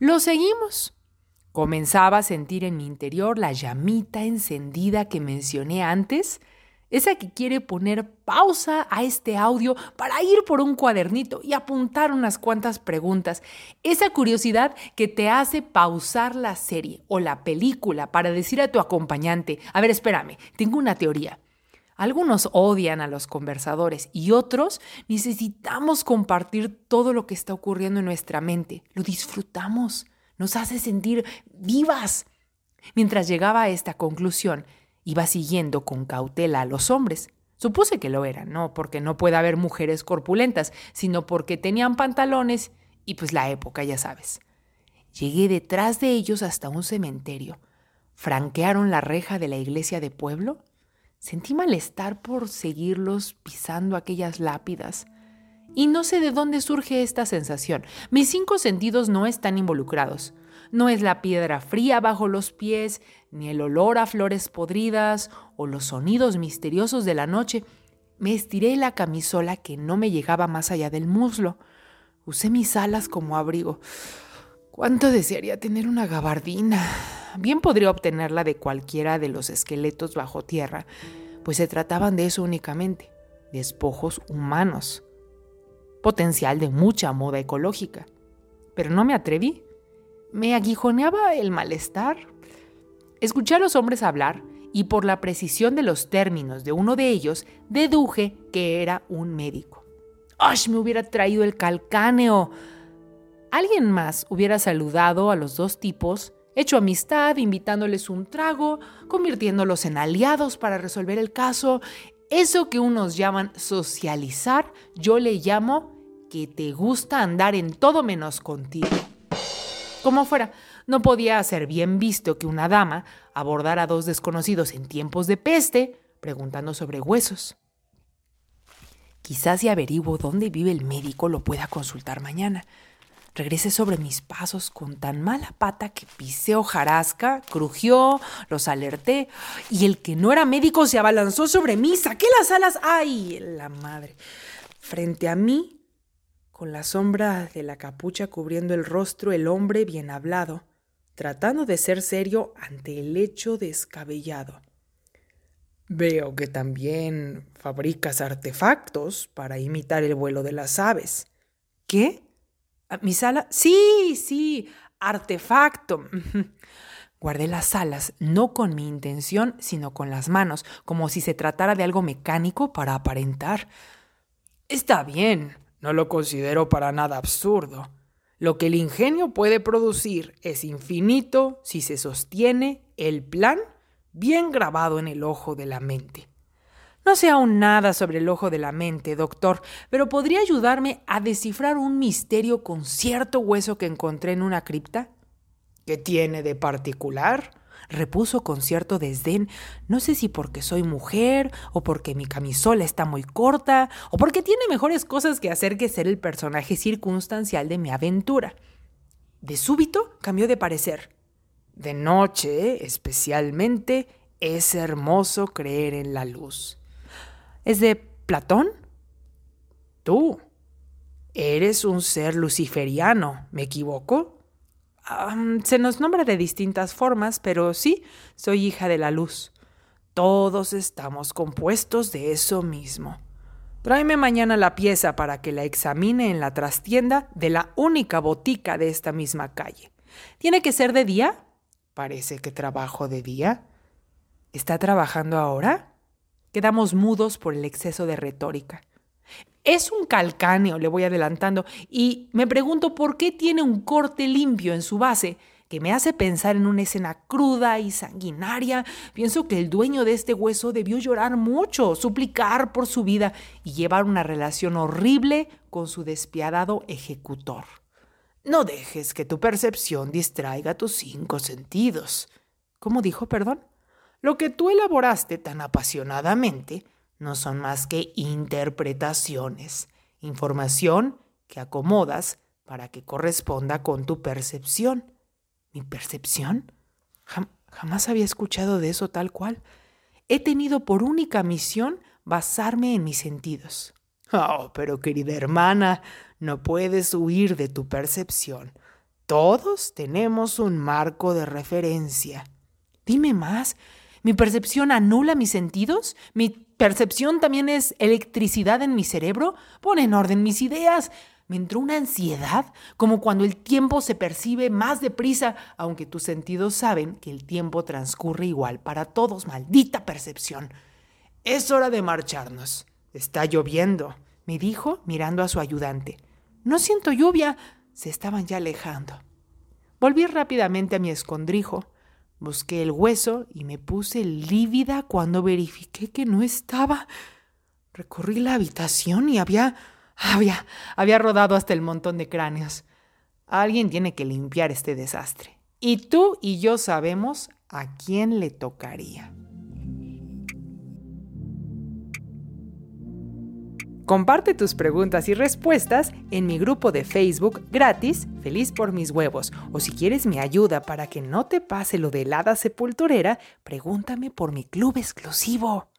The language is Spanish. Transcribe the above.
Lo seguimos. Comenzaba a sentir en mi interior la llamita encendida que mencioné antes, esa que quiere poner pausa a este audio para ir por un cuadernito y apuntar unas cuantas preguntas, esa curiosidad que te hace pausar la serie o la película para decir a tu acompañante, a ver, espérame, tengo una teoría. Algunos odian a los conversadores y otros necesitamos compartir todo lo que está ocurriendo en nuestra mente. Lo disfrutamos nos hace sentir vivas. Mientras llegaba a esta conclusión, iba siguiendo con cautela a los hombres. Supuse que lo eran, no porque no pueda haber mujeres corpulentas, sino porque tenían pantalones y pues la época, ya sabes. Llegué detrás de ellos hasta un cementerio. Franquearon la reja de la iglesia de pueblo. Sentí malestar por seguirlos pisando aquellas lápidas. Y no sé de dónde surge esta sensación. Mis cinco sentidos no están involucrados. No es la piedra fría bajo los pies, ni el olor a flores podridas o los sonidos misteriosos de la noche. Me estiré la camisola que no me llegaba más allá del muslo. Usé mis alas como abrigo. ¿Cuánto desearía tener una gabardina? Bien podría obtenerla de cualquiera de los esqueletos bajo tierra, pues se trataban de eso únicamente, despojos humanos potencial de mucha moda ecológica. Pero no me atreví. Me aguijoneaba el malestar. Escuché a los hombres hablar y por la precisión de los términos de uno de ellos deduje que era un médico. ¡Ash! Me hubiera traído el calcáneo. Alguien más hubiera saludado a los dos tipos, hecho amistad, invitándoles un trago, convirtiéndolos en aliados para resolver el caso eso que unos llaman socializar, yo le llamo que te gusta andar en todo menos contigo. Como fuera, no podía ser bien visto que una dama abordara a dos desconocidos en tiempos de peste preguntando sobre huesos. Quizás si averiguo dónde vive el médico lo pueda consultar mañana. Regresé sobre mis pasos con tan mala pata que pisé hojarasca, crujió, los alerté y el que no era médico se abalanzó sobre mí, saqué las alas, ¡ay! La madre. Frente a mí, con la sombra de la capucha cubriendo el rostro, el hombre bien hablado, tratando de ser serio ante el hecho descabellado. Veo que también fabricas artefactos para imitar el vuelo de las aves. ¿Qué? ¿Mis alas? Sí, sí, artefacto. Guardé las alas, no con mi intención, sino con las manos, como si se tratara de algo mecánico para aparentar. Está bien, no lo considero para nada absurdo. Lo que el ingenio puede producir es infinito si se sostiene el plan bien grabado en el ojo de la mente. No sé aún nada sobre el ojo de la mente, doctor, pero podría ayudarme a descifrar un misterio con cierto hueso que encontré en una cripta. ¿Qué tiene de particular? repuso con cierto desdén, no sé si porque soy mujer, o porque mi camisola está muy corta, o porque tiene mejores cosas que hacer que ser el personaje circunstancial de mi aventura. De súbito cambió de parecer. De noche, especialmente, es hermoso creer en la luz. ¿Es de Platón? Tú. Eres un ser luciferiano, ¿me equivoco? se nos nombra de distintas formas, pero sí, soy hija de la luz. Todos estamos compuestos de eso mismo. Tráeme mañana la pieza para que la examine en la trastienda de la única botica de esta misma calle. ¿Tiene que ser de día? Parece que trabajo de día. ¿Está trabajando ahora? Quedamos mudos por el exceso de retórica. Es un calcáneo, le voy adelantando, y me pregunto por qué tiene un corte limpio en su base, que me hace pensar en una escena cruda y sanguinaria. Pienso que el dueño de este hueso debió llorar mucho, suplicar por su vida y llevar una relación horrible con su despiadado ejecutor. No dejes que tu percepción distraiga tus cinco sentidos. ¿Cómo dijo, perdón? Lo que tú elaboraste tan apasionadamente no son más que interpretaciones, información que acomodas para que corresponda con tu percepción. ¿Mi percepción? jamás había escuchado de eso tal cual. He tenido por única misión basarme en mis sentidos. Oh, pero querida hermana, no puedes huir de tu percepción. Todos tenemos un marco de referencia. Dime más. ¿Mi percepción anula mis sentidos? ¿Mi percepción también es electricidad en mi cerebro? Pone en orden mis ideas. Me entró una ansiedad, como cuando el tiempo se percibe más deprisa, aunque tus sentidos saben que el tiempo transcurre igual para todos. Maldita percepción. Es hora de marcharnos. Está lloviendo, me dijo mirando a su ayudante. No siento lluvia. Se estaban ya alejando. Volví rápidamente a mi escondrijo. Busqué el hueso y me puse lívida cuando verifiqué que no estaba. Recorrí la habitación y había... había... había rodado hasta el montón de cráneos. Alguien tiene que limpiar este desastre. Y tú y yo sabemos a quién le tocaría. Comparte tus preguntas y respuestas en mi grupo de Facebook gratis, Feliz por mis huevos. O si quieres mi ayuda para que no te pase lo de helada sepulturera, pregúntame por mi club exclusivo.